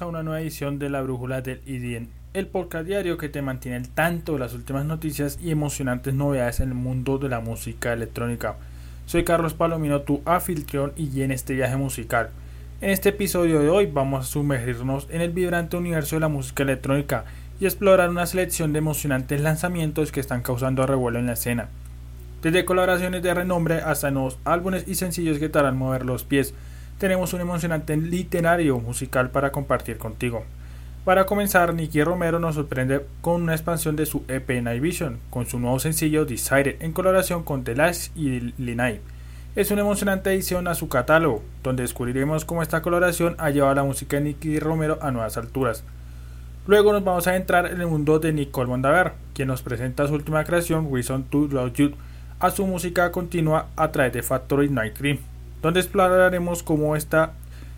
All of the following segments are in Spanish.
A una nueva edición de La Brújula del IDN, el podcast diario que te mantiene al tanto de las últimas noticias y emocionantes novedades en el mundo de la música electrónica. Soy Carlos Palomino, tu anfitrión y en este viaje musical. En este episodio de hoy vamos a sumergirnos en el vibrante universo de la música electrónica y explorar una selección de emocionantes lanzamientos que están causando revuelo en la escena. Desde colaboraciones de renombre hasta nuevos álbumes y sencillos que te harán mover los pies, tenemos un emocionante literario musical para compartir contigo. Para comenzar, Nicky Romero nos sorprende con una expansión de su EP Night Vision, con su nuevo sencillo Decided en colaboración con The Last y Linay. Es una emocionante edición a su catálogo, donde descubriremos cómo esta colaboración ha llevado la música de Nicky Romero a nuevas alturas. Luego nos vamos a entrar en el mundo de Nicole Mondaver, quien nos presenta su última creación, Reason to Love You, a su música continua a través de Factory Night Dream, donde exploraremos cómo esta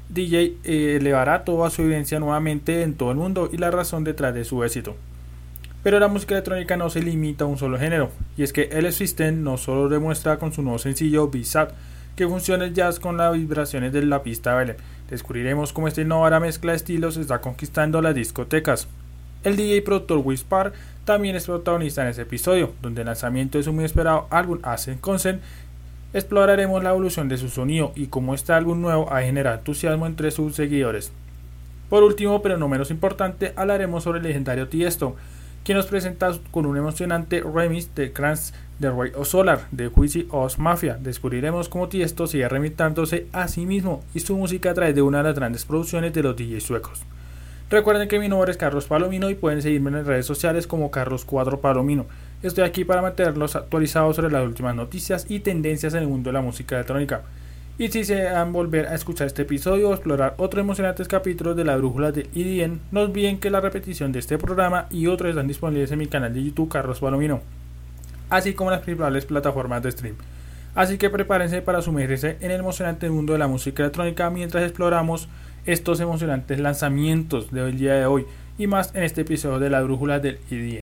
DJ eh, elevará toda su evidencia nuevamente en todo el mundo y la razón detrás de su éxito. Pero la música electrónica no se limita a un solo género, y es que el System no solo demuestra con su nuevo sencillo B-Sat que funciona el jazz con las vibraciones de la pista baile. Descubriremos cómo esta innovadora mezcla de estilos está conquistando las discotecas. El DJ productor Wispar también es protagonista en este episodio, donde el lanzamiento de su muy esperado álbum Ascent Consent exploraremos la evolución de su sonido y cómo este álbum nuevo ha generado entusiasmo entre sus seguidores. Por último, pero no menos importante, hablaremos sobre el legendario Tiesto, quien nos presenta con un emocionante remix de Crans de Roy Solar de Wheezy Oz Mafia. Descubriremos cómo Tiesto sigue remitándose a sí mismo y su música a través de una de las grandes producciones de los DJs suecos. Recuerden que mi nombre es Carlos Palomino y pueden seguirme en las redes sociales como Carlos Cuadro Palomino. Estoy aquí para mantenerlos actualizados sobre las últimas noticias y tendencias en el mundo de la música electrónica. Y si se desean volver a escuchar este episodio o explorar otros emocionantes capítulos de la brújula de IDN, no olviden que la repetición de este programa y otros están disponibles en mi canal de YouTube Carlos Palomino, así como las principales plataformas de stream. Así que prepárense para sumergirse en el emocionante mundo de la música electrónica mientras exploramos estos emocionantes lanzamientos del día de hoy y más en este episodio de la brújula del IDM.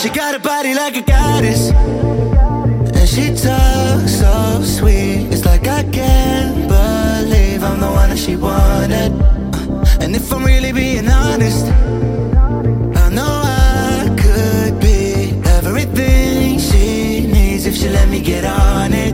She got a body like a goddess. And she talks so sweet. It's like I can't believe I'm the one that she wanted. And if I'm really being honest I know I could be everything she needs if she let me get on it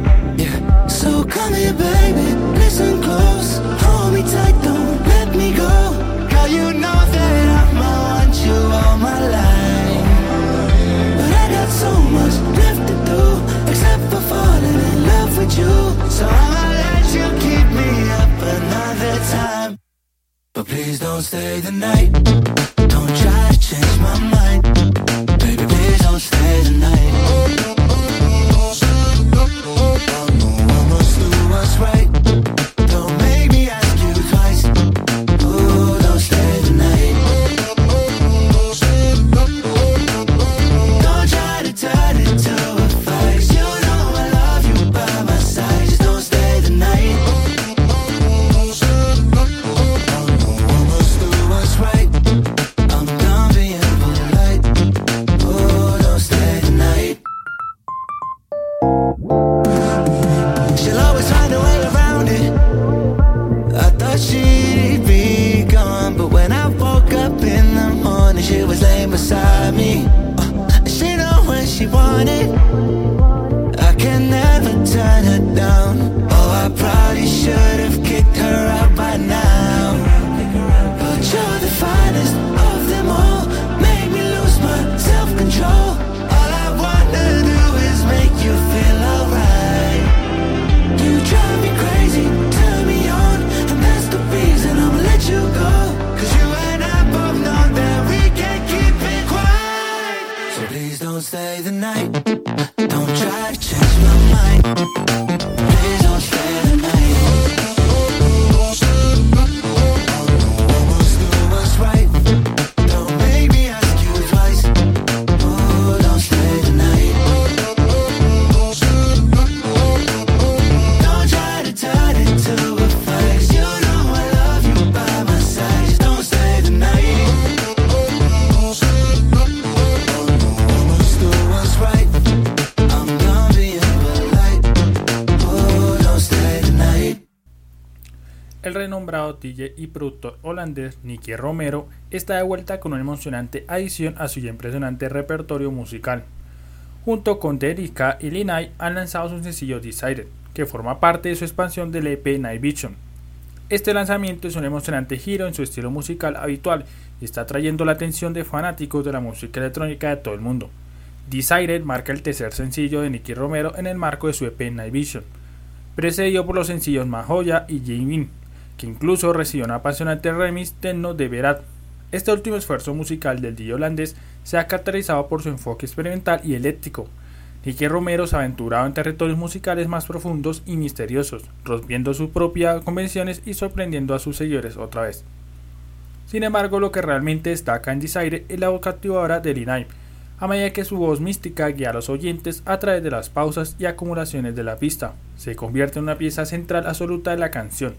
don't stay the night Y productor holandés Nicky Romero está de vuelta con una emocionante adición a su impresionante repertorio musical. Junto con Dedica y Linay han lanzado su sencillo Decided, que forma parte de su expansión del EP Night Vision. Este lanzamiento es un emocionante giro en su estilo musical habitual y está trayendo la atención de fanáticos de la música electrónica de todo el mundo. Decided marca el tercer sencillo de Nicky Romero en el marco de su EP Night Vision precedido por los sencillos Mahoya y Jimin, que incluso recibió un apasionante remix techno de Berat. Este último esfuerzo musical del DJ holandés se ha caracterizado por su enfoque experimental y eléctrico. Nicky Romero se ha aventurado en territorios musicales más profundos y misteriosos, rompiendo sus propias convenciones y sorprendiendo a sus seguidores otra vez. Sin embargo, lo que realmente destaca en Desire es la voz cautivadora de Linay, a medida que su voz mística guía a los oyentes a través de las pausas y acumulaciones de la pista. Se convierte en una pieza central absoluta de la canción.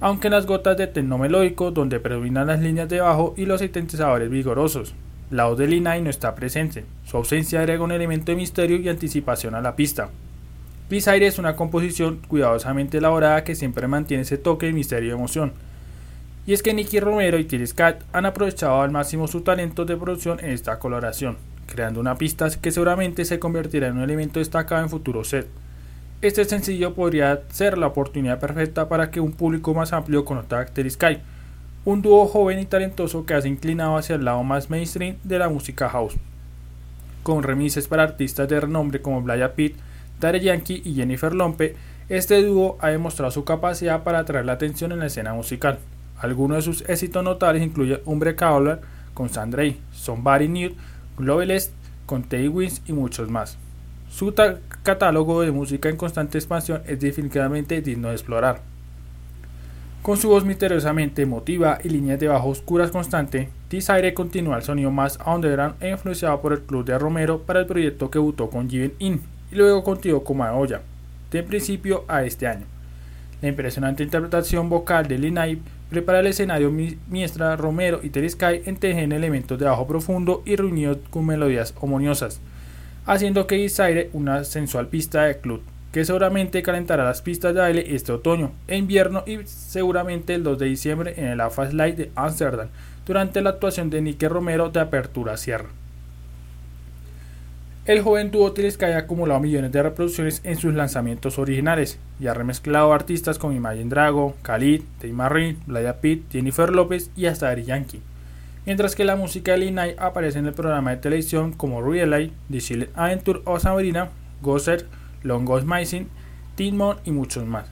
Aunque en las gotas de tenor melódico, donde predominan las líneas de bajo y los sintetizadores vigorosos, la voz de Linay no está presente. Su ausencia agrega un elemento de misterio y anticipación a la pista. Aire es una composición cuidadosamente elaborada que siempre mantiene ese toque de misterio y emoción. Y es que Nicky Romero y Tilly Cat han aprovechado al máximo su talento de producción en esta coloración, creando una pista que seguramente se convertirá en un elemento destacado en futuros set. Este sencillo podría ser la oportunidad perfecta para que un público más amplio conozca a Sky, un dúo joven y talentoso que ha inclinado hacia el lado más mainstream de la música house. Con remises para artistas de renombre como Blaya Pitt, Daddy Yankee y Jennifer Lompe, este dúo ha demostrado su capacidad para atraer la atención en la escena musical. Algunos de sus éxitos notables incluyen Umbre Caller con Sandrey, Somebody New, Globalist con Teddy Wins y muchos más. Su catálogo de música en constante expansión es definitivamente digno de explorar. Con su voz misteriosamente emotiva y líneas de bajo oscuras constante, Desire continúa el sonido más underground e influenciado por el club de Romero para el proyecto que votó con Given In y luego continuó con Maoya, de principio a este año. La impresionante interpretación vocal de Linay prepara el escenario Miestra, Romero y Terescay entejen elementos de bajo profundo y reunidos con melodías homoniosas, haciendo que Desire una sensual pista de club que seguramente calentará las pistas de baile este otoño e invierno y seguramente el 2 de diciembre en el AFA Slide de Amsterdam durante la actuación de Nike Romero de Apertura Sierra. El joven dúo que ha acumulado millones de reproducciones en sus lanzamientos originales y ha remezclado artistas como Imagine Drago, Khalid, Tay Marie, Blaya Pitt, Jennifer López y hasta Ari Yankee. Mientras que la música de Linay aparece en el programa de televisión como Life, The Silent Adventure o Sabrina, Gosser, Long Ghost Missing, Teen y muchos más.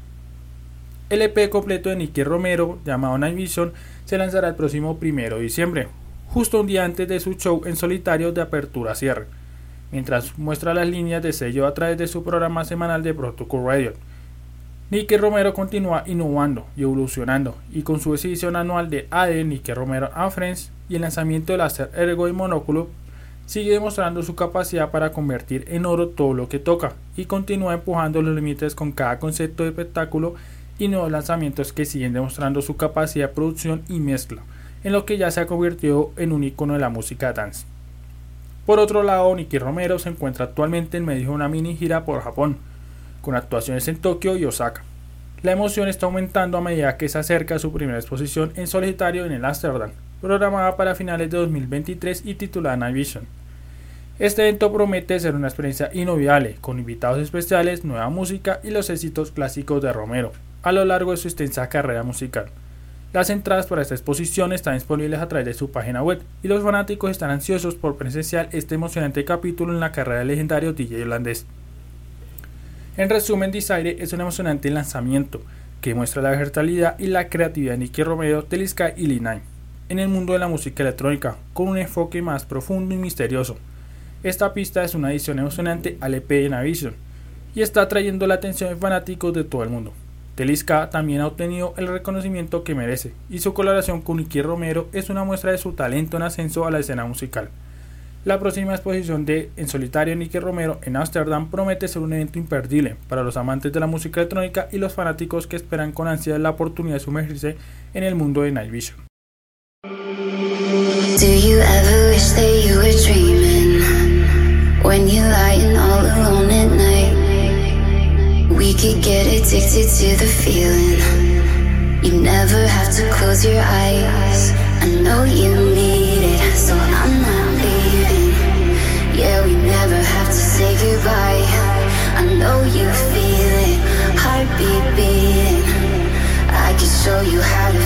El EP completo de Nicky Romero, llamado Night Vision, se lanzará el próximo 1 de diciembre, justo un día antes de su show en solitario de apertura cierre mientras muestra las líneas de sello a través de su programa semanal de Protocol Radio. Nicky Romero continúa innovando y evolucionando, y con su exhibición anual de AD Nicky Romero and Friends y el lanzamiento del láser Ergo y Monóculo, sigue demostrando su capacidad para convertir en oro todo lo que toca y continúa empujando los límites con cada concepto de espectáculo y nuevos lanzamientos que siguen demostrando su capacidad de producción y mezcla, en lo que ya se ha convertido en un icono de la música dance. Por otro lado, Nicky Romero se encuentra actualmente en medio de una mini gira por Japón, con actuaciones en Tokio y Osaka. La emoción está aumentando a medida que se acerca su primera exposición en solitario en el Amsterdam, programada para finales de 2023 y titulada Night Vision. Este evento promete ser una experiencia inolvidable, con invitados especiales, nueva música y los éxitos clásicos de Romero, a lo largo de su extensa carrera musical. Las entradas para esta exposición están disponibles a través de su página web y los fanáticos están ansiosos por presenciar este emocionante capítulo en la carrera del legendario DJ holandés. En resumen, Desire es un emocionante lanzamiento que muestra la versatilidad y la creatividad de Nicky Romero, Telisca y Linay en el mundo de la música electrónica, con un enfoque más profundo y misterioso. Esta pista es una edición emocionante al EP de Navision y está atrayendo la atención de fanáticos de todo el mundo. Telisca también ha obtenido el reconocimiento que merece y su colaboración con Nicky Romero es una muestra de su talento en ascenso a la escena musical. La próxima exposición de En solitario Nicky Romero en Ámsterdam promete ser un evento imperdible para los amantes de la música electrónica y los fanáticos que esperan con ansiedad la oportunidad de sumergirse en el mundo de Night Vision. Know you show you how to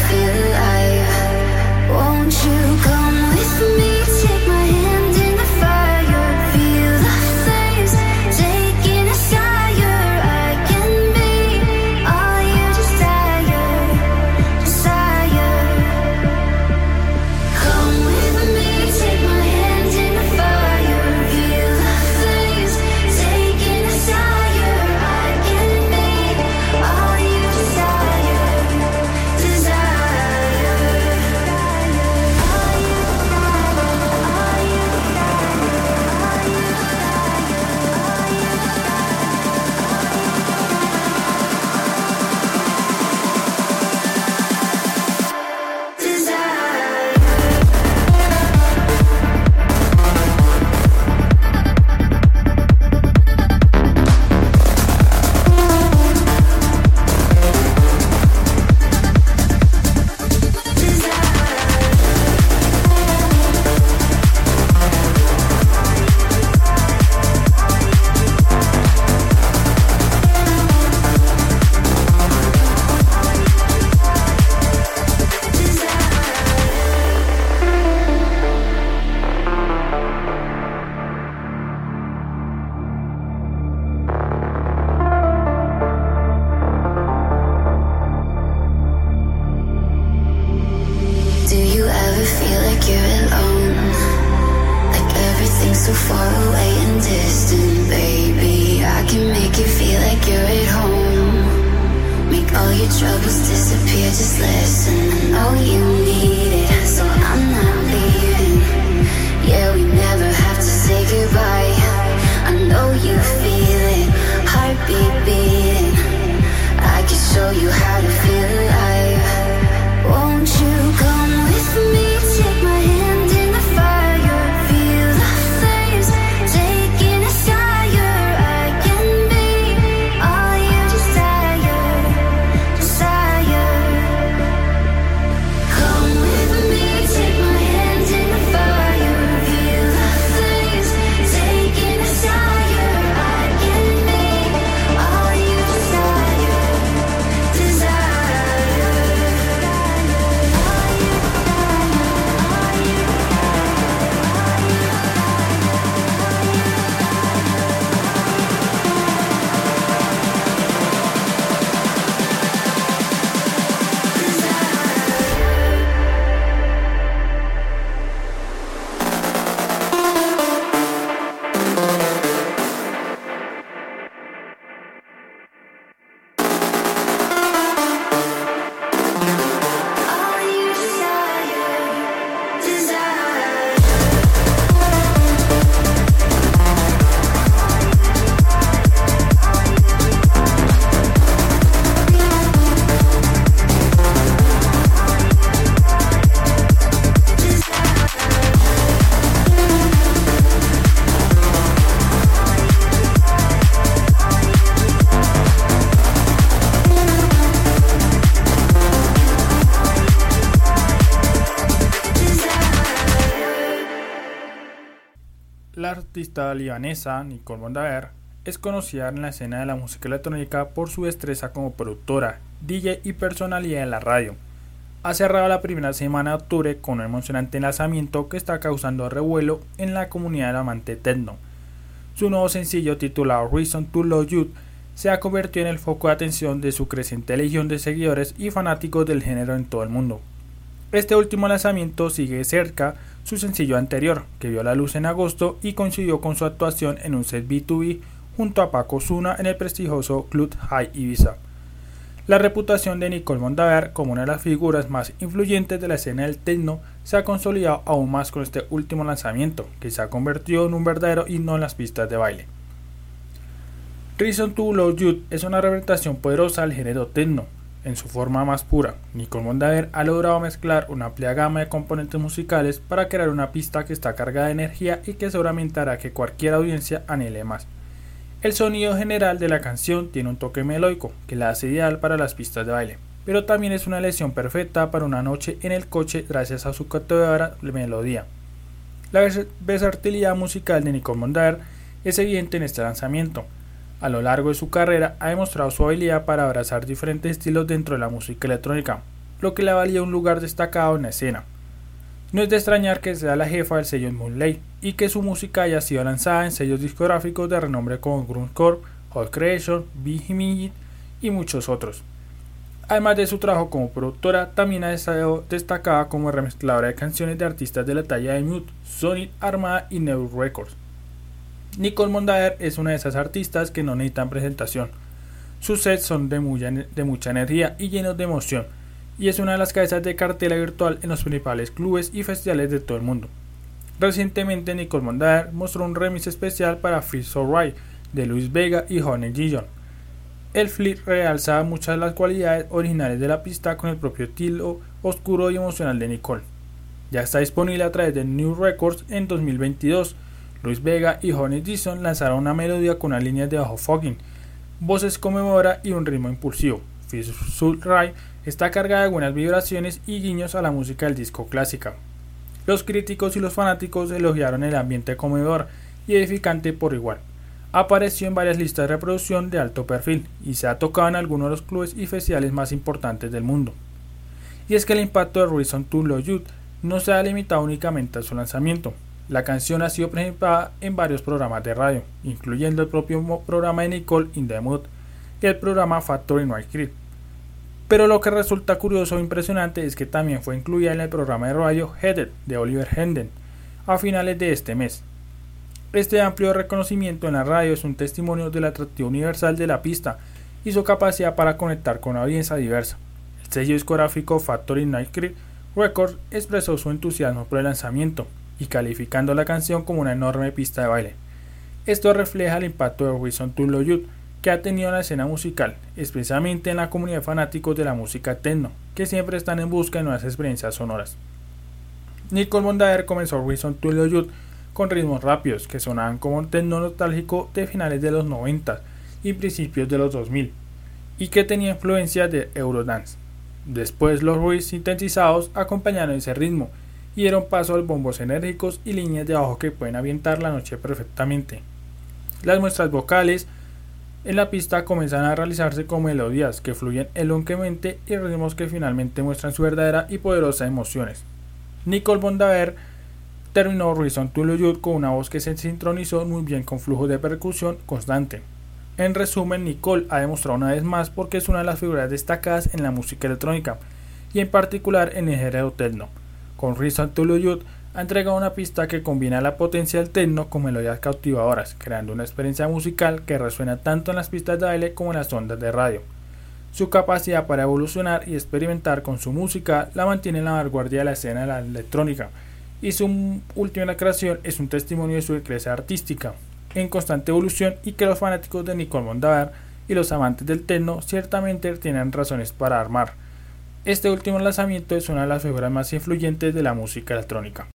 artista libanesa Nicole Mondaver es conocida en la escena de la música electrónica por su destreza como productora, DJ y personalidad en la radio. Ha cerrado la primera semana de octubre con un emocionante lanzamiento que está causando revuelo en la comunidad del amante techno. Su nuevo sencillo titulado Reason to Love You se ha convertido en el foco de atención de su creciente legión de seguidores y fanáticos del género en todo el mundo. Este último lanzamiento sigue cerca su sencillo anterior, que vio la luz en agosto y coincidió con su actuación en un set B2B junto a Paco Zuna en el prestigioso Club High Ibiza. La reputación de Nicole Mondaver como una de las figuras más influyentes de la escena del techno se ha consolidado aún más con este último lanzamiento, que se ha convertido en un verdadero himno en las pistas de baile. Reason to Love You es una representación poderosa del género techno, en su forma más pura. Nicole Mondaver ha logrado mezclar una amplia gama de componentes musicales para crear una pista que está cargada de energía y que seguramente hará que cualquier audiencia anhele más. El sonido general de la canción tiene un toque melódico que la hace ideal para las pistas de baile. pero también es una lesión perfecta para una noche en el coche gracias a su cautivadora melodía. La versatilidad musical de Nicole Mondaer es evidente en este lanzamiento. A lo largo de su carrera ha demostrado su habilidad para abrazar diferentes estilos dentro de la música electrónica, lo que le valía un lugar destacado en la escena. No es de extrañar que sea la jefa del sello Moonlight y que su música haya sido lanzada en sellos discográficos de renombre como Corp, Hot Creation, Behemoth y muchos otros. Además de su trabajo como productora, también ha estado destacada como remezcladora de canciones de artistas de la talla de Mute, Sonic Armada y New Records. Nicole Mondaer es una de esas artistas que no necesitan presentación. Sus sets son de mucha, energía y llenos de emoción, y es una de las cabezas de cartela virtual en los principales clubes y festivales de todo el mundo. Recientemente Nicole Mondaer mostró un remix especial para Free So Right de Luis Vega y Honey Gillon el flip realza muchas de las cualidades originales de la pista con el propio estilo oscuro y emocional de Nicole. Ya está disponible a través de New Records en 2022. Luis Vega y Honey Dixon lanzaron una melodía con una línea de bajo fogging, voces conmemora y un ritmo impulsivo. Soul Ray está cargada de buenas vibraciones y guiños a la música del disco clásica. Los críticos y los fanáticos elogiaron el ambiente conmovedor y edificante por igual apareció en varias listas de reproducción de alto perfil y se ha tocado en algunos de los clubes y festivales más importantes del mundo. Y es que el impacto de Reason to Love You no se ha limitado únicamente a su lanzamiento. La canción ha sido presentada en varios programas de radio, incluyendo el propio programa de Nicole in the Mood y el programa Factory Night Creep. Pero lo que resulta curioso e impresionante es que también fue incluida en el programa de radio Headed de Oliver Hendon a finales de este mes, este amplio reconocimiento en la radio es un testimonio del atractivo universal de la pista y su capacidad para conectar con una audiencia diversa. El sello discográfico Factory Night Creek Records expresó su entusiasmo por el lanzamiento y calificando la canción como una enorme pista de baile. Esto refleja el impacto de Wilson Youth que ha tenido en la escena musical, especialmente en la comunidad de fanáticos de la música techno, que siempre están en busca de nuevas experiencias sonoras. Nicole Mondaer comenzó Wilson Youth con ritmos rápidos que sonaban como un techno nostálgico de finales de los 90 y principios de los 2000 y que tenía influencia de Eurodance. Después los ruidos sintetizados acompañaron ese ritmo y dieron paso a los bombos enérgicos y líneas de bajo que pueden avientar la noche perfectamente. Las muestras vocales en la pista comienzan a realizarse con melodías que fluyen elonquemente y ritmos que finalmente muestran su verdadera y poderosa emociones. Nicole Bondaver terminó Horizon to con una voz que se sincronizó muy bien con flujo de percusión constante. En resumen, Nicole ha demostrado una vez más porque es una de las figuras destacadas en la música electrónica y en particular en el género techno. Con Youth ha entregado una pista que combina la potencia del techno con melodías cautivadoras, creando una experiencia musical que resuena tanto en las pistas de baile como en las ondas de radio. Su capacidad para evolucionar y experimentar con su música la mantiene en la vanguardia de la escena electrónica, y su última creación es un testimonio de su decrece artística, en constante evolución y que los fanáticos de Nicole Mondaver y los amantes del techno ciertamente tienen razones para armar. Este último lanzamiento es una de las figuras más influyentes de la música electrónica.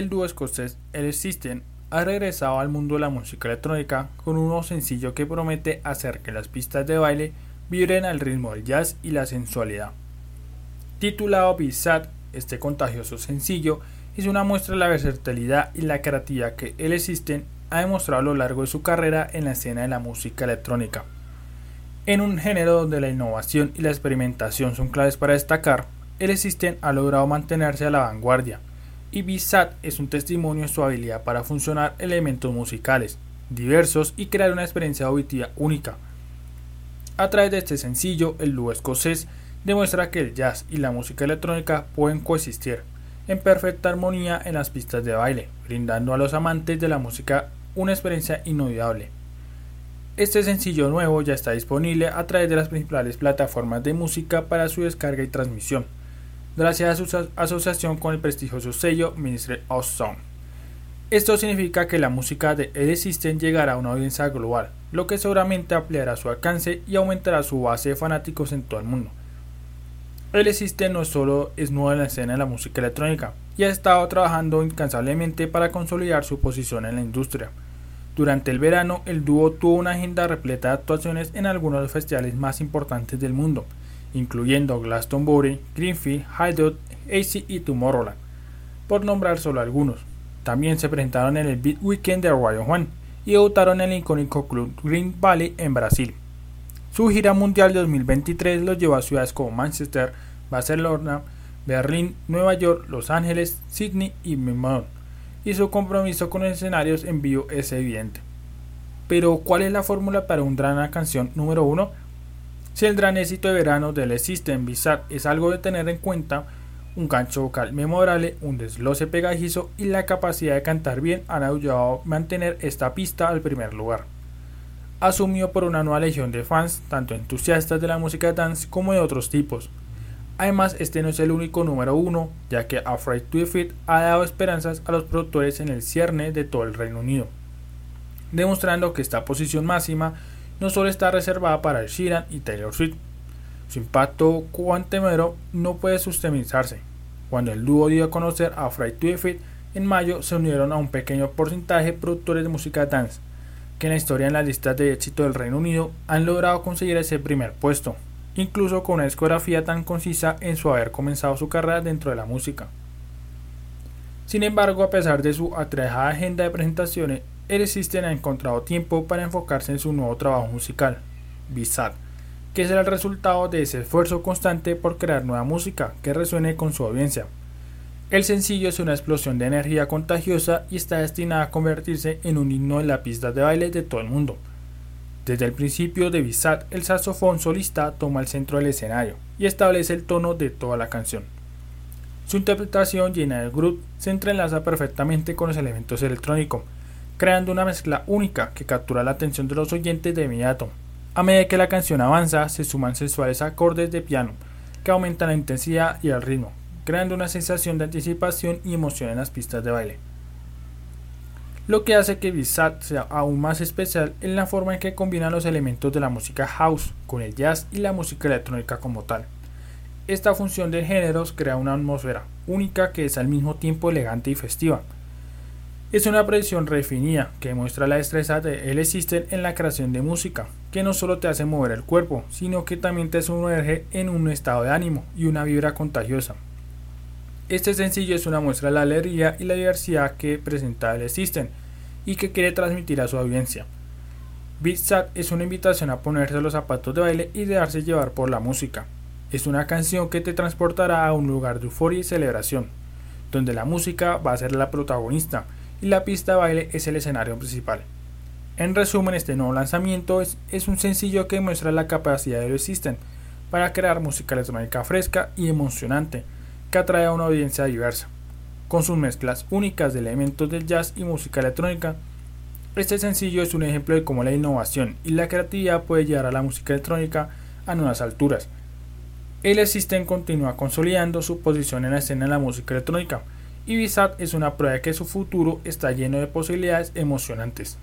El dúo escocés El System ha regresado al mundo de la música electrónica con un nuevo sencillo que promete hacer que las pistas de baile vibren al ritmo del jazz y la sensualidad. Titulado Bizad, este contagioso sencillo es una muestra de la versatilidad y la creatividad que El System ha demostrado a lo largo de su carrera en la escena de la música electrónica. En un género donde la innovación y la experimentación son claves para destacar, El System ha logrado mantenerse a la vanguardia y Bizat es un testimonio de su habilidad para funcionar elementos musicales diversos y crear una experiencia auditiva única. A través de este sencillo, el dúo escocés demuestra que el jazz y la música electrónica pueden coexistir en perfecta armonía en las pistas de baile, brindando a los amantes de la música una experiencia inolvidable. Este sencillo nuevo ya está disponible a través de las principales plataformas de música para su descarga y transmisión gracias a su asociación con el prestigioso sello Ministry of Sound. Esto significa que la música de El System llegará a una audiencia global, lo que seguramente ampliará su alcance y aumentará su base de fanáticos en todo el mundo. El System no solo es nuevo en la escena de la música electrónica, y ha estado trabajando incansablemente para consolidar su posición en la industria. Durante el verano, el dúo tuvo una agenda repleta de actuaciones en algunos de los festivales más importantes del mundo, incluyendo Glastonbury, Greenfield, Hideout, AC y Tomorrowland, por nombrar solo algunos. También se presentaron en el Beat Weekend de Royal Juan y debutaron en el icónico club Green Valley en Brasil. Su gira mundial de 2023 los llevó a ciudades como Manchester, Barcelona, Berlín, Nueva York, Los Ángeles, Sydney y Melbourne, y su compromiso con escenarios en vivo es evidente. Pero, ¿cuál es la fórmula para un gran canción número uno? Si el gran éxito de verano del System Bizarre es algo de tener en cuenta, un gancho vocal memorable, un desloce pegajizo y la capacidad de cantar bien han ayudado a mantener esta pista al primer lugar. Asumió por una nueva legión de fans, tanto entusiastas de la música dance como de otros tipos. Además, este no es el único número uno, ya que Afraid to Defeat ha dado esperanzas a los productores en el cierne de todo el Reino Unido, demostrando que esta posición máxima no solo está reservada para el Sheeran y Taylor Swift. Su impacto cuantemero no puede sustentarse. Cuando el dúo dio a conocer a Fright to Defeat en mayo, se unieron a un pequeño porcentaje de productores de música dance, que en la historia en las listas de éxito del Reino Unido han logrado conseguir ese primer puesto, incluso con una discografía tan concisa en su haber comenzado su carrera dentro de la música. Sin embargo, a pesar de su atrajada agenda de presentaciones, el System ha encontrado tiempo para enfocarse en su nuevo trabajo musical, Bizad, que será el resultado de ese esfuerzo constante por crear nueva música que resuene con su audiencia. El sencillo es una explosión de energía contagiosa y está destinada a convertirse en un himno de la pista de baile de todo el mundo. Desde el principio de Bizad, el saxofón solista toma el centro del escenario y establece el tono de toda la canción. Su interpretación llena de groove se entrelaza perfectamente con los elementos electrónicos, creando una mezcla única que captura la atención de los oyentes de inmediato. A medida que la canción avanza, se suman sensuales acordes de piano que aumentan la intensidad y el ritmo, creando una sensación de anticipación y emoción en las pistas de baile. Lo que hace que Bizat sea aún más especial en la forma en que combina los elementos de la música house con el jazz y la música electrónica como tal. Esta función de géneros crea una atmósfera única que es al mismo tiempo elegante y festiva, es una predicción refinida que muestra la destreza de El System en la creación de música, que no solo te hace mover el cuerpo, sino que también te sumerge en un estado de ánimo y una vibra contagiosa. Este sencillo es una muestra de la alegría y la diversidad que presenta El System y que quiere transmitir a su audiencia. Beat es una invitación a ponerse los zapatos de baile y dejarse llevar por la música. Es una canción que te transportará a un lugar de euforia y celebración, donde la música va a ser la protagonista y la pista baile es el escenario principal. En resumen, este nuevo lanzamiento es, un sencillo que muestra la capacidad de los System para crear música electrónica fresca y emocionante que atrae a una audiencia diversa. Con sus mezclas únicas de elementos del jazz y música electrónica, este sencillo es un ejemplo de cómo la innovación y la creatividad puede llevar a la música electrónica a nuevas alturas. El System continúa consolidando su posición en la escena de la música electrónica, Ibizat es una prueba de que su futuro está lleno de posibilidades emocionantes.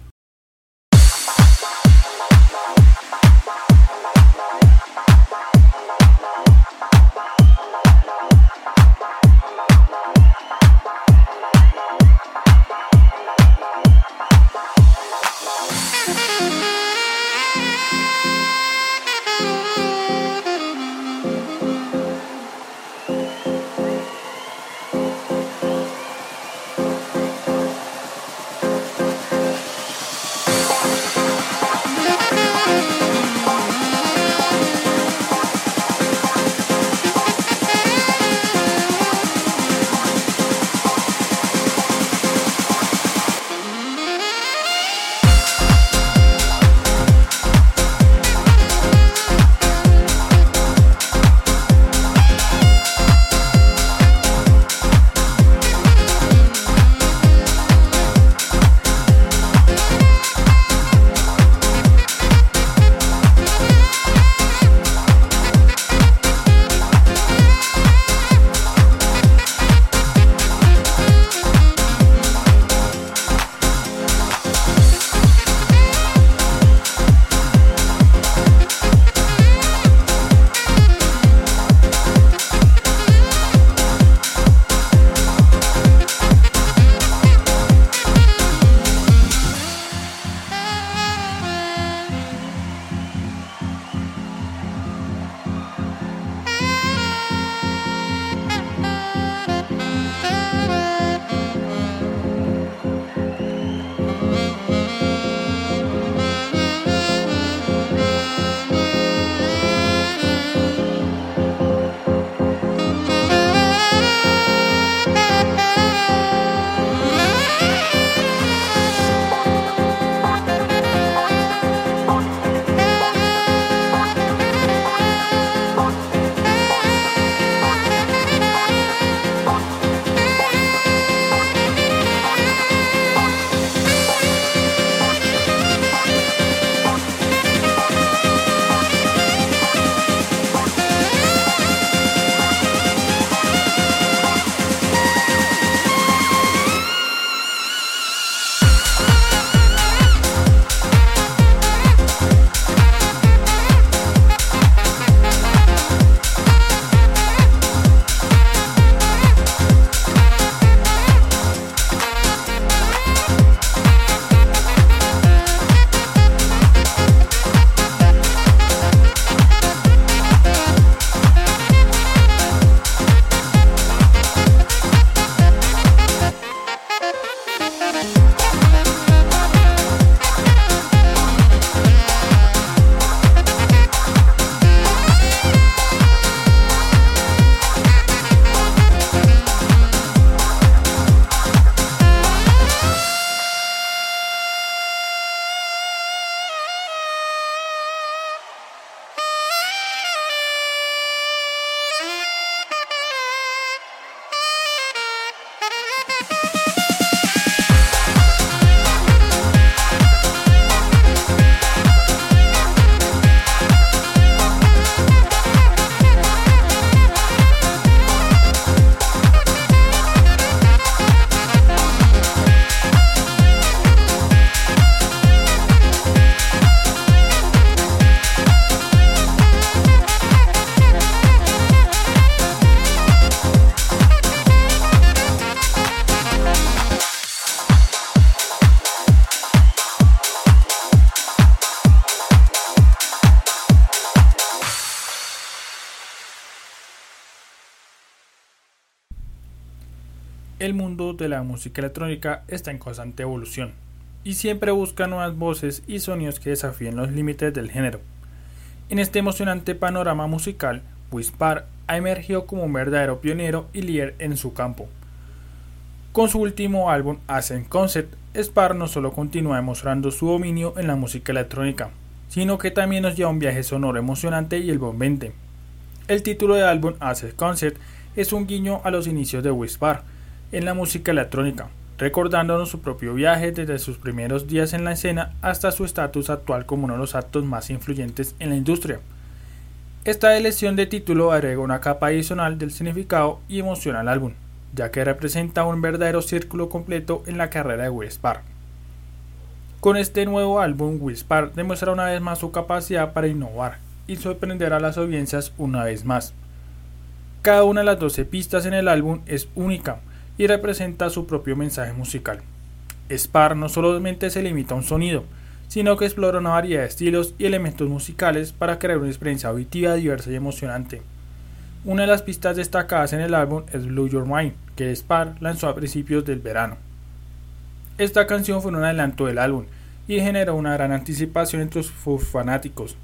Mundo de la música electrónica está en constante evolución y siempre busca nuevas voces y sonidos que desafíen los límites del género. En este emocionante panorama musical, Wispar ha emergido como un verdadero pionero y líder en su campo. Con su último álbum, Ascent Concept, Spar no solo continúa demostrando su dominio en la música electrónica, sino que también nos lleva un viaje sonoro emocionante y el bombente. El título del álbum Ascent Concept es un guiño a los inicios de Wispar en la música electrónica, recordándonos su propio viaje desde sus primeros días en la escena hasta su estatus actual como uno de los actos más influyentes en la industria. Esta elección de título agrega una capa adicional del significado y emoción al álbum, ya que representa un verdadero círculo completo en la carrera de Will Con este nuevo álbum, Will demuestra una vez más su capacidad para innovar y sorprender a las audiencias una vez más. Cada una de las 12 pistas en el álbum es única y representa su propio mensaje musical. Spar no solamente se limita a un sonido, sino que explora una variedad de estilos y elementos musicales para crear una experiencia auditiva diversa y emocionante. Una de las pistas destacadas en el álbum es Blue Your Mind, que Spar lanzó a principios del verano. Esta canción fue un adelanto del álbum y generó una gran anticipación entre sus fanáticos.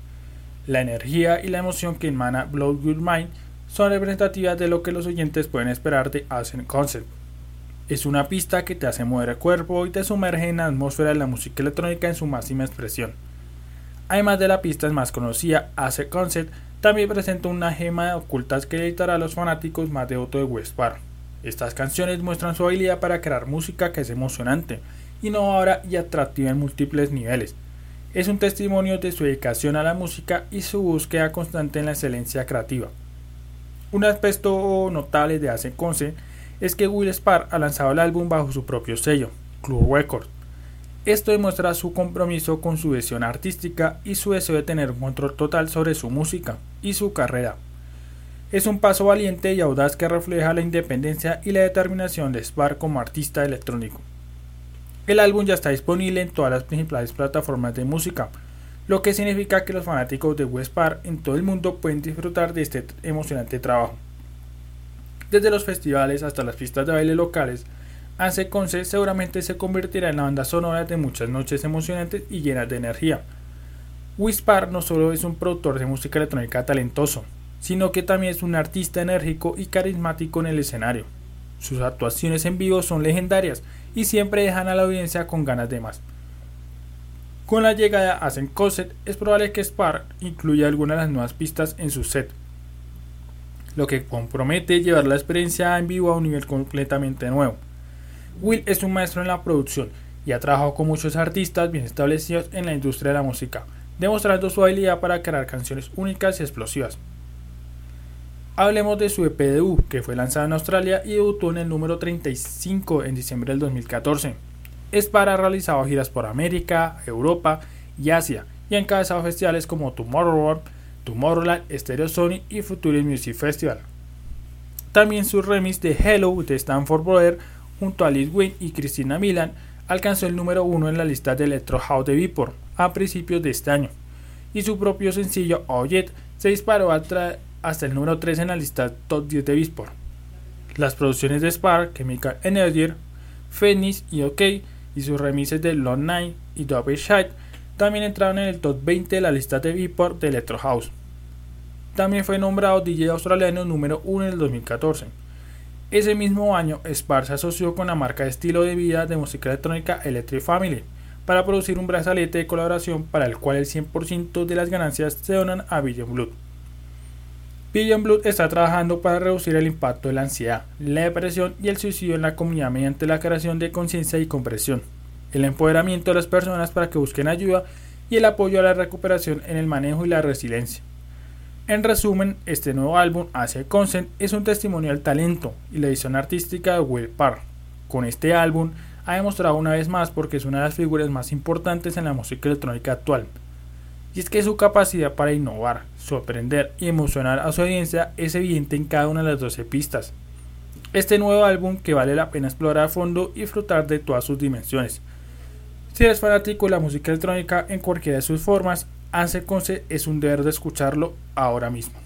La energía y la emoción que emana Blow Your Mind son representativas de lo que los oyentes pueden esperar de Ascent Concept. Es una pista que te hace mover el cuerpo y te sumerge en la atmósfera de la música electrónica en su máxima expresión. Además de la pista más conocida, Ace Concept también presenta una gema de ocultas que editará a los fanáticos más devotos de Westpar. Estas canciones muestran su habilidad para crear música que es emocionante, innovadora y atractiva en múltiples niveles. Es un testimonio de su dedicación a la música y su búsqueda constante en la excelencia creativa. Un aspecto notable de Ace Concept es que Will Spar ha lanzado el álbum bajo su propio sello, Club Records. Esto demuestra su compromiso con su visión artística y su deseo de tener un control total sobre su música y su carrera. Es un paso valiente y audaz que refleja la independencia y la determinación de Spar como artista electrónico. El álbum ya está disponible en todas las principales plataformas de música, lo que significa que los fanáticos de Westpar en todo el mundo pueden disfrutar de este emocionante trabajo. Desde los festivales hasta las pistas de baile locales, Ace Conce seguramente se convertirá en la banda sonora de muchas noches emocionantes y llenas de energía. Wispar no solo es un productor de música electrónica talentoso, sino que también es un artista enérgico y carismático en el escenario. Sus actuaciones en vivo son legendarias y siempre dejan a la audiencia con ganas de más. Con la llegada a Asen es probable que Spar incluya algunas de las nuevas pistas en su set, lo que compromete llevar la experiencia en vivo a un nivel completamente nuevo. Will es un maestro en la producción y ha trabajado con muchos artistas bien establecidos en la industria de la música, demostrando su habilidad para crear canciones únicas y explosivas. Hablemos de su EP debut, que fue lanzado en Australia y debutó en el número 35 en diciembre del 2014. Es para realizado giras por América, Europa y Asia, y ha encabezado festivales como Tomorrowland, Tomorrowland, Stereo Sony y Future Music Festival. También su remix de Hello de Stanford Brother junto a Liz Wayne y Christina Milan alcanzó el número 1 en la lista de Electro House de Beatport a principios de este año, y su propio sencillo Oyet se disparó hasta el número 3 en la lista Top 10 de Beatport. Las producciones de Spark, Chemical Energy, Phoenix y OK y sus remixes de Long Night y Double Shite también entraron en el top 20 de la lista de Beatport de Electro House. También fue nombrado DJ australiano número 1 en el 2014. Ese mismo año, Spar se asoció con la marca de estilo de vida de música electrónica Electric Family para producir un brazalete de colaboración para el cual el 100% de las ganancias se donan a Billion Blood. Billion Blood está trabajando para reducir el impacto de la ansiedad, la depresión y el suicidio en la comunidad mediante la creación de conciencia y compresión el empoderamiento de las personas para que busquen ayuda y el apoyo a la recuperación en el manejo y la resiliencia. En resumen, este nuevo álbum, Asia Consent, es un testimonio del talento y la edición artística de Will Parr. Con este álbum ha demostrado una vez más porque es una de las figuras más importantes en la música electrónica actual. Y es que su capacidad para innovar, sorprender y emocionar a su audiencia es evidente en cada una de las 12 pistas. Este nuevo álbum que vale la pena explorar a fondo y disfrutar de todas sus dimensiones si eres fanático de la música electrónica en cualquiera de sus formas, Ansel Conce es un deber de escucharlo ahora mismo.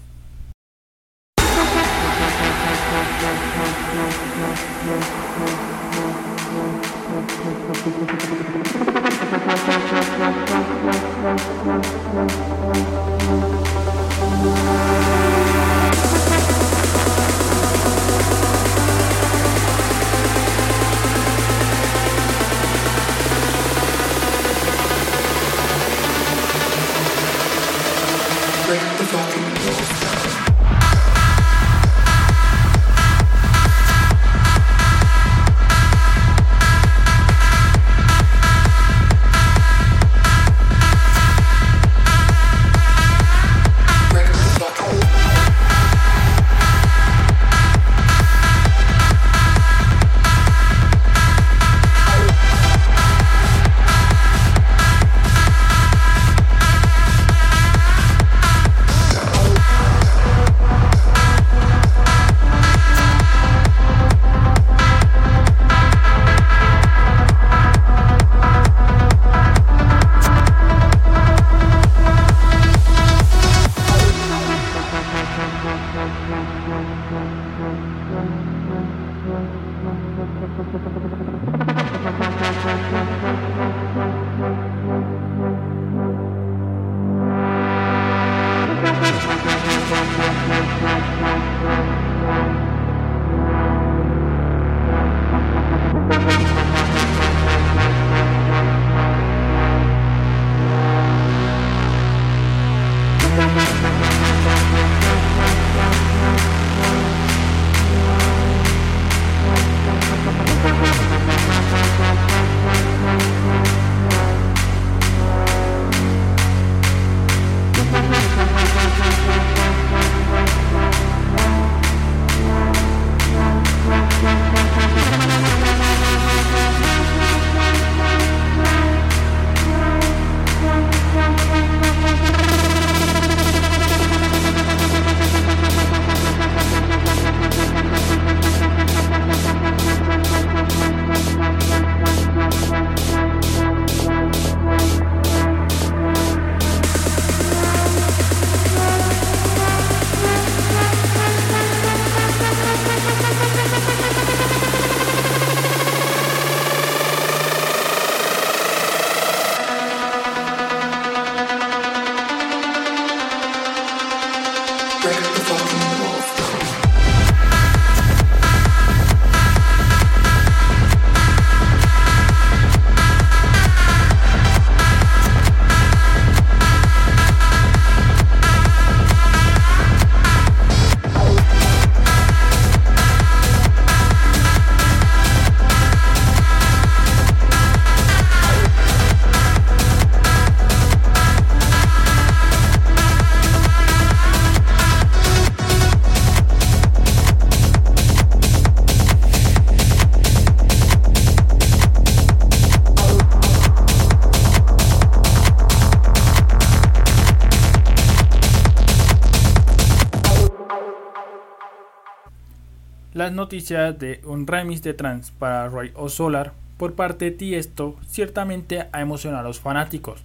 Las noticias de un remix de trance para Ray o Solar por parte de Tiesto ciertamente ha emocionado a los fanáticos.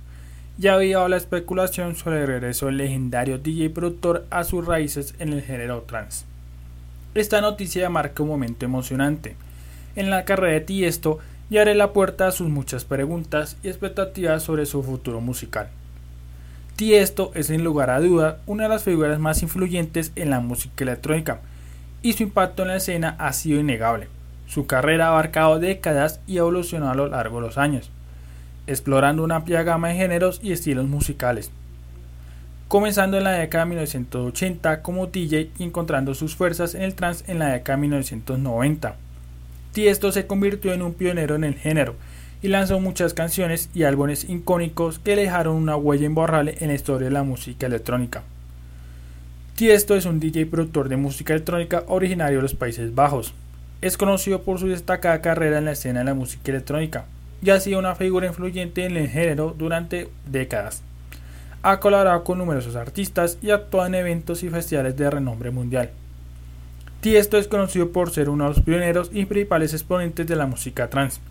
Ya había la especulación sobre el regreso del legendario DJ productor a sus raíces en el género trance. Esta noticia marca un momento emocionante. En la carrera de Tiesto y abre la puerta a sus muchas preguntas y expectativas sobre su futuro musical. Tiesto es sin lugar a duda una de las figuras más influyentes en la música electrónica, y su impacto en la escena ha sido innegable. Su carrera ha abarcado décadas y ha evolucionado a lo largo de los años, explorando una amplia gama de géneros y estilos musicales. Comenzando en la década de 1980 como DJ y encontrando sus fuerzas en el trance en la década de 1990. Tiesto se convirtió en un pionero en el género y lanzó muchas canciones y álbumes icónicos que dejaron una huella imborrable en la historia de la música electrónica. Tiesto es un DJ y productor de música electrónica originario de los Países Bajos. Es conocido por su destacada carrera en la escena de la música electrónica y ha sido una figura influyente en el género durante décadas. Ha colaborado con numerosos artistas y actuado en eventos y festivales de renombre mundial. Tiesto es conocido por ser uno de los pioneros y principales exponentes de la música trance,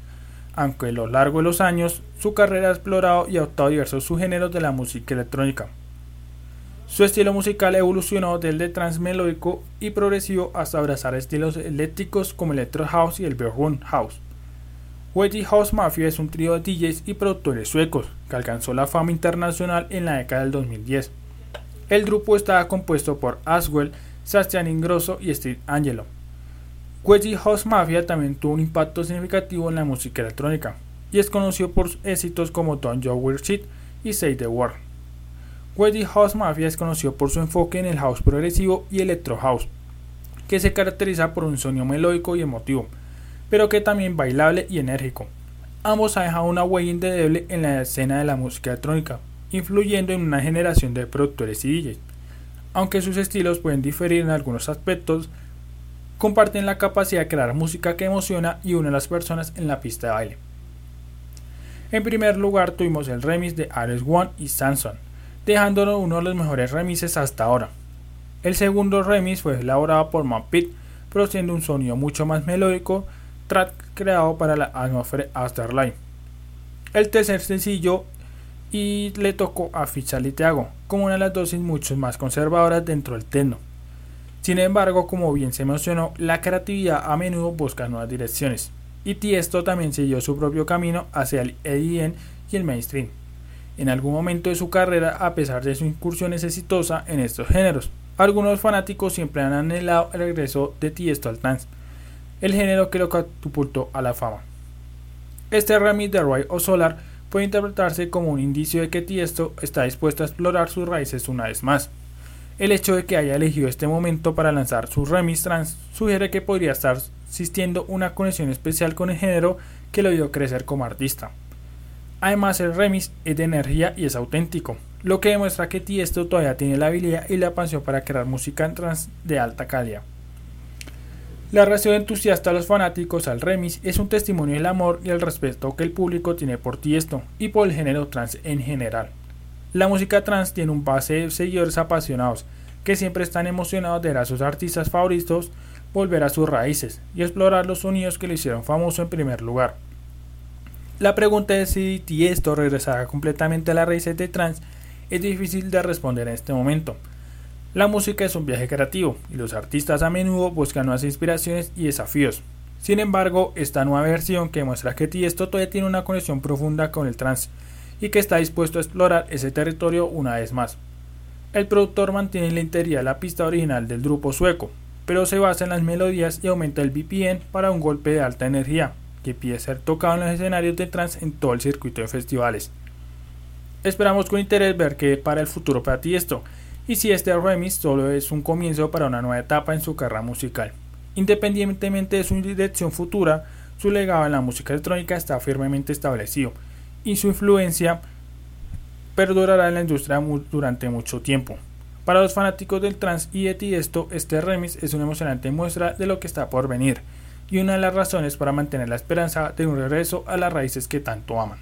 aunque a lo largo de los años su carrera ha explorado y adoptado diversos subgéneros de la música electrónica. Su estilo musical evolucionó del de trance melódico y progresivo hasta abrazar estilos eléctricos como electro house y el Bergman house. Wedgie House Mafia es un trío de DJs y productores suecos que alcanzó la fama internacional en la década del 2010. El grupo estaba compuesto por Aswell, Sebastian Ingrosso y Steve Angelo. Wedgie House Mafia también tuvo un impacto significativo en la música electrónica y es conocido por éxitos como Don't You Weird Shit y Say the Word. Wedgie House Mafia es conocido por su enfoque en el house progresivo y electro house, que se caracteriza por un sonido melódico y emotivo, pero que también bailable y enérgico. Ambos han dejado una huella indeleble en la escena de la música electrónica, influyendo en una generación de productores y DJs. Aunque sus estilos pueden diferir en algunos aspectos, comparten la capacidad de crear música que emociona y une a las personas en la pista de baile. En primer lugar tuvimos el remix de Ares One y Samson, dejándolo uno de los mejores remixes hasta ahora. El segundo remix fue elaborado por Matt Pitt, produciendo un sonido mucho más melódico, track creado para la atmósfera Afterlife. El tercer sencillo y le tocó a Fichal Thiago, como una de las dosis mucho más conservadoras dentro del techno. Sin embargo, como bien se mencionó, la creatividad a menudo busca nuevas direcciones, y Tiesto también siguió su propio camino hacia el EDM y el mainstream, en algún momento de su carrera a pesar de su incursión exitosa en estos géneros. Algunos fanáticos siempre han anhelado el regreso de Tiesto al trance, el género que lo catapultó a la fama. Este remix de Roy O'Solar puede interpretarse como un indicio de que Tiesto está dispuesto a explorar sus raíces una vez más. El hecho de que haya elegido este momento para lanzar su remix trans sugiere que podría estar existiendo una conexión especial con el género que lo dio crecer como artista. Además, el remix es de energía y es auténtico, lo que demuestra que Tiesto todavía tiene la habilidad y la pasión para crear música trans de alta calidad. La reacción entusiasta de los fanáticos al remix es un testimonio del amor y el respeto que el público tiene por Tiesto y por el género trans en general. La música trans tiene un base de seguidores apasionados que siempre están emocionados de ver a sus artistas favoritos volver a sus raíces y explorar los sonidos que le hicieron famoso en primer lugar. La pregunta de si Tiesto regresará completamente a las raíces de trans es difícil de responder en este momento la música es un viaje creativo y los artistas a menudo buscan nuevas inspiraciones y desafíos. Sin embargo, esta nueva versión que muestra que Tiesto todavía tiene una conexión profunda con el trance y que está dispuesto a explorar ese territorio una vez más. El productor mantiene la integridad de la pista original del grupo sueco, pero se basa en las melodías y aumenta el BPM para un golpe de alta energía, que pide ser tocado en los escenarios de trance en todo el circuito de festivales. Esperamos con interés ver qué para el futuro para Tiesto y si este remix solo es un comienzo para una nueva etapa en su carrera musical. Independientemente de su dirección futura, su legado en la música electrónica está firmemente establecido y su influencia perdurará en la industria durante mucho tiempo. Para los fanáticos del trance y de esto, este remix es una emocionante muestra de lo que está por venir y una de las razones para mantener la esperanza de un regreso a las raíces que tanto aman.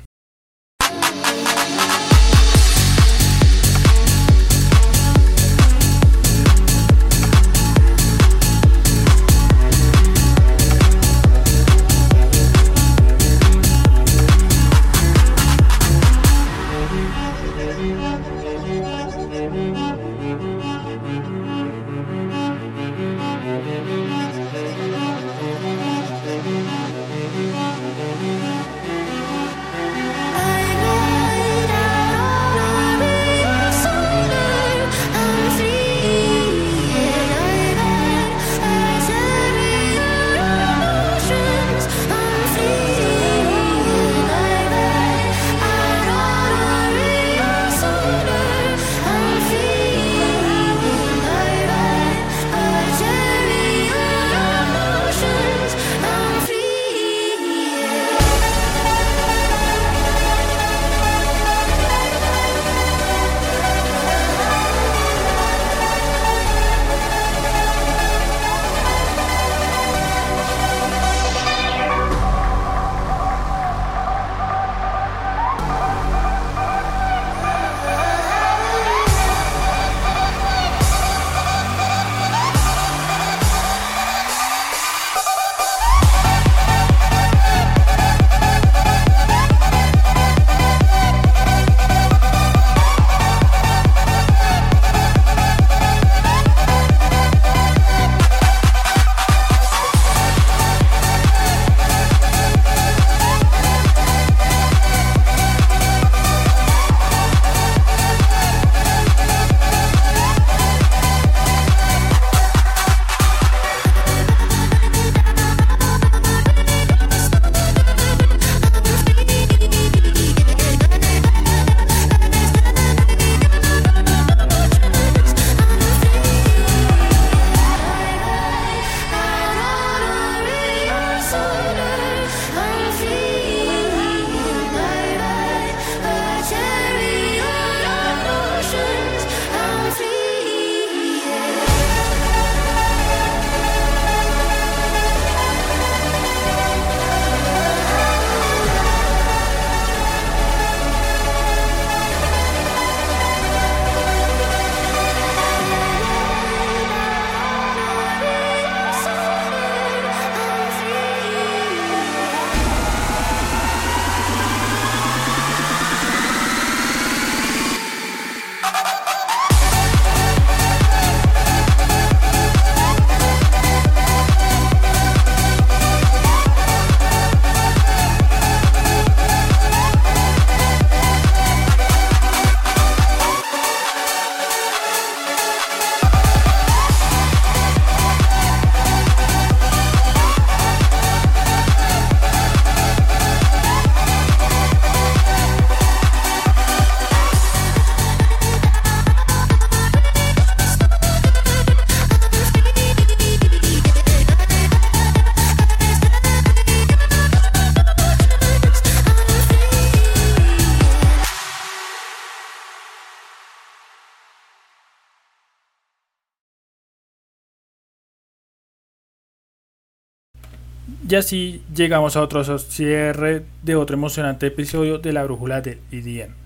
Y así llegamos a otro cierre de otro emocionante episodio de la brújula del IDN.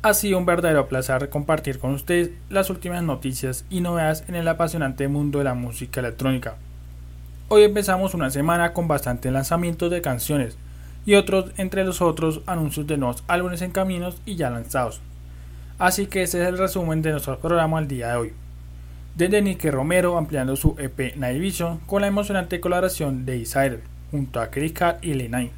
Ha sido un verdadero placer compartir con ustedes las últimas noticias y novedades en el apasionante mundo de la música electrónica. Hoy empezamos una semana con bastantes lanzamientos de canciones y otros entre los otros anuncios de nuevos álbumes en caminos y ya lanzados. Así que ese es el resumen de nuestro programa al día de hoy. Desde Nicky Romero ampliando su EP Night Vision con la emocionante colaboración de Isider junto a Chris Cat y Lenine,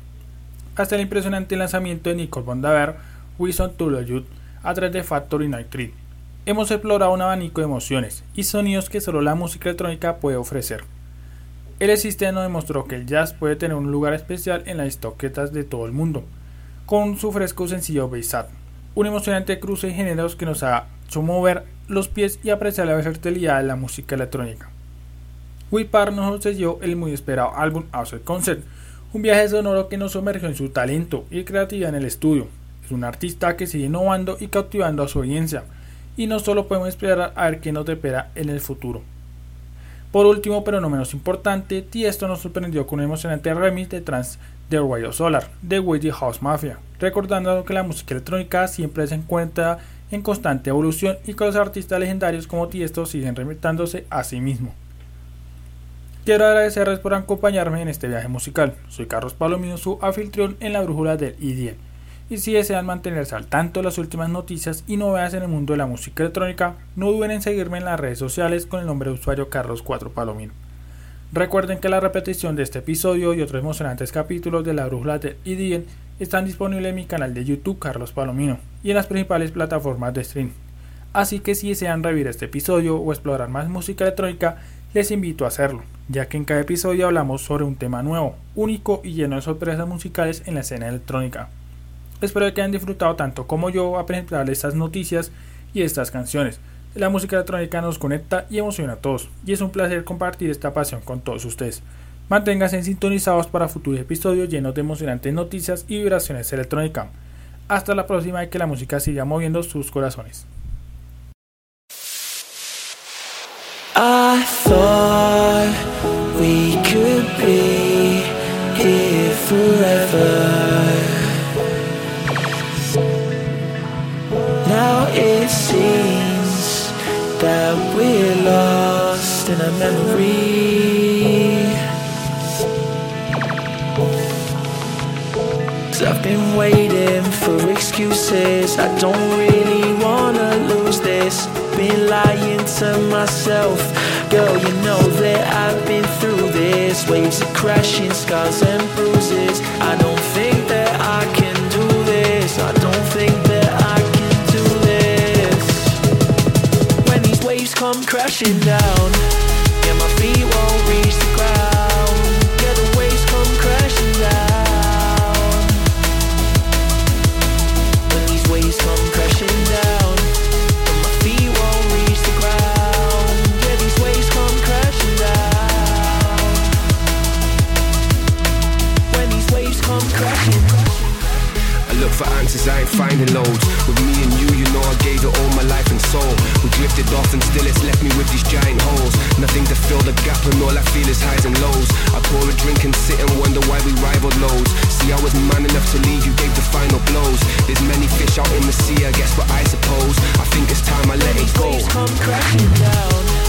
hasta el impresionante lanzamiento de Nicole Bondaver Wilson Youth a través de Factory Night Trip. Hemos explorado un abanico de emociones y sonidos que solo la música electrónica puede ofrecer. El sistema demostró que el jazz puede tener un lugar especial en las estoquetas de todo el mundo, con su fresco sencillo Baysat, un emocionante cruce de géneros que nos ha hecho mover los pies y apreciar la versatilidad de la música electrónica. Wipar nos ofreció el muy esperado álbum Outside Concert, un viaje sonoro que nos sumergió en su talento y creatividad en el estudio, un artista que sigue innovando y cautivando a su audiencia, y no solo podemos esperar a ver qué nos espera en el futuro. Por último, pero no menos importante, Tiesto nos sorprendió con un emocionante remix de trans de Rayo Solar, de Wady House Mafia, recordando que la música electrónica siempre se encuentra en constante evolución y que los artistas legendarios como Tiesto siguen reinventándose a sí mismos. Quiero agradecerles por acompañarme en este viaje musical. Soy Carlos Palomino, su anfitrión en la brújula del IDM y si desean mantenerse al tanto de las últimas noticias y novedades en el mundo de la música electrónica, no duden en seguirme en las redes sociales con el nombre de usuario Carlos 4 Palomino. Recuerden que la repetición de este episodio y otros emocionantes capítulos de la brújula de IDN están disponibles en mi canal de YouTube Carlos Palomino y en las principales plataformas de stream. Así que si desean revivir este episodio o explorar más música electrónica, les invito a hacerlo, ya que en cada episodio hablamos sobre un tema nuevo, único y lleno de sorpresas musicales en la escena electrónica. Espero que hayan disfrutado tanto como yo a presentarles estas noticias y estas canciones. La música electrónica nos conecta y emociona a todos, y es un placer compartir esta pasión con todos ustedes. Manténganse sintonizados para futuros episodios llenos de emocionantes noticias y vibraciones electrónicas. Hasta la próxima y que la música siga moviendo sus corazones. It seems that we're lost in a memory. Cause I've been waiting for excuses. I don't really wanna lose this. Been lying to myself. Girl, you know that I've been through this. Waves of crashing, scars and bruises. I don't think that I can do this. I don't think that I can do this. When these waves come crashing down. Answers, I ain't finding loads. With me and you, you know I gave it all my life and soul. We drifted off and still it's left me with these giant holes. Nothing to fill the gap and all I feel is highs and lows. I pour a drink and sit and wonder why we rivaled loads. See, I was man enough to leave, you gave the final blows. There's many fish out in the sea, I guess, but I suppose I think it's time I let it go. come crashing down.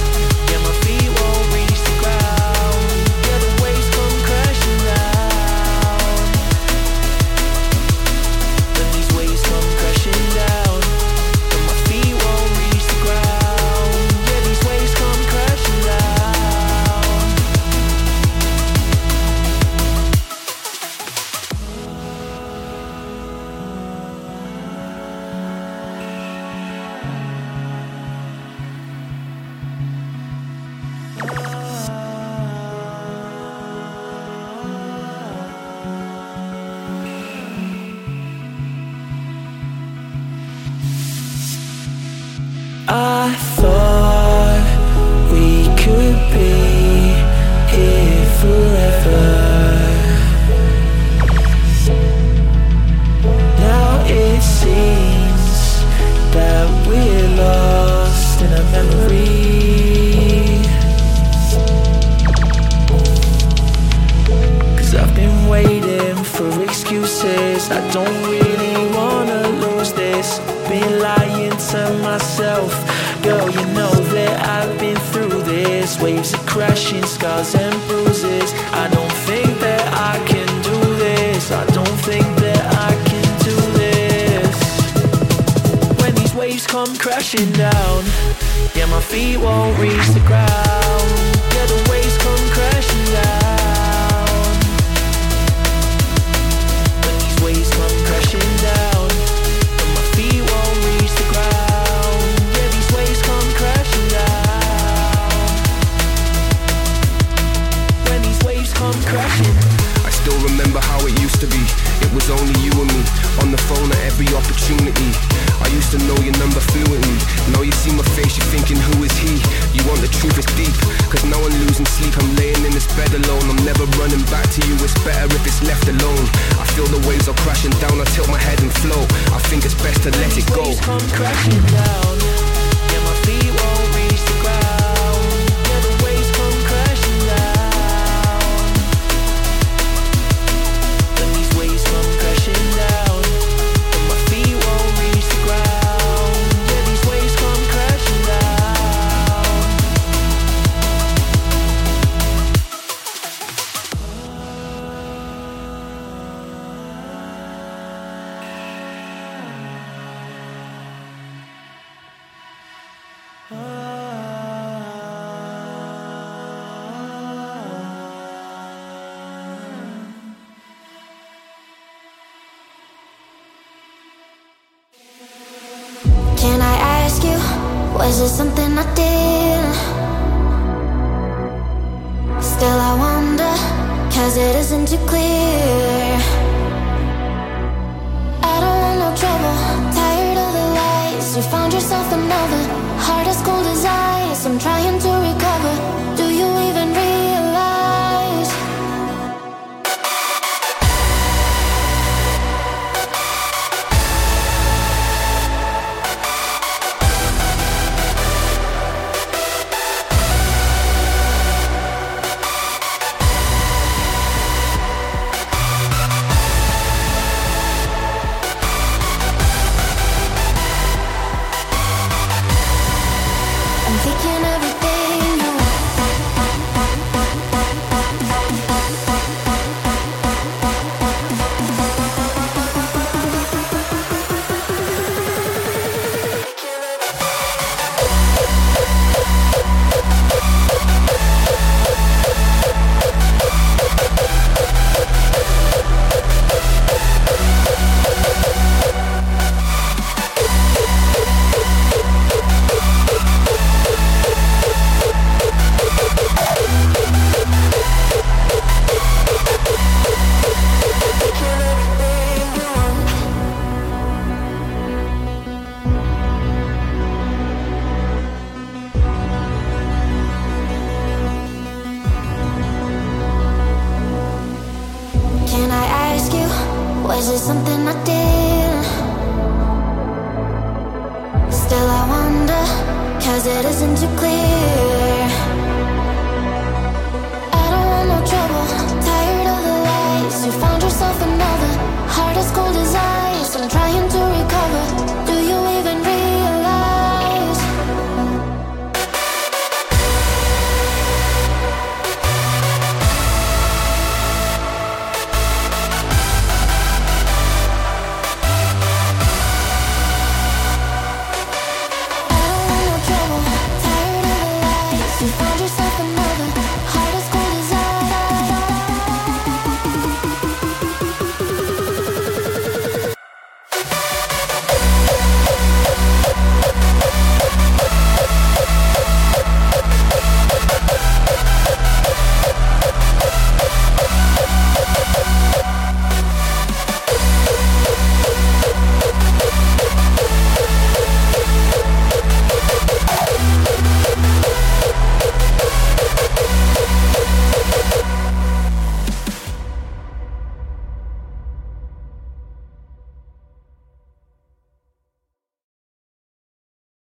Let it go.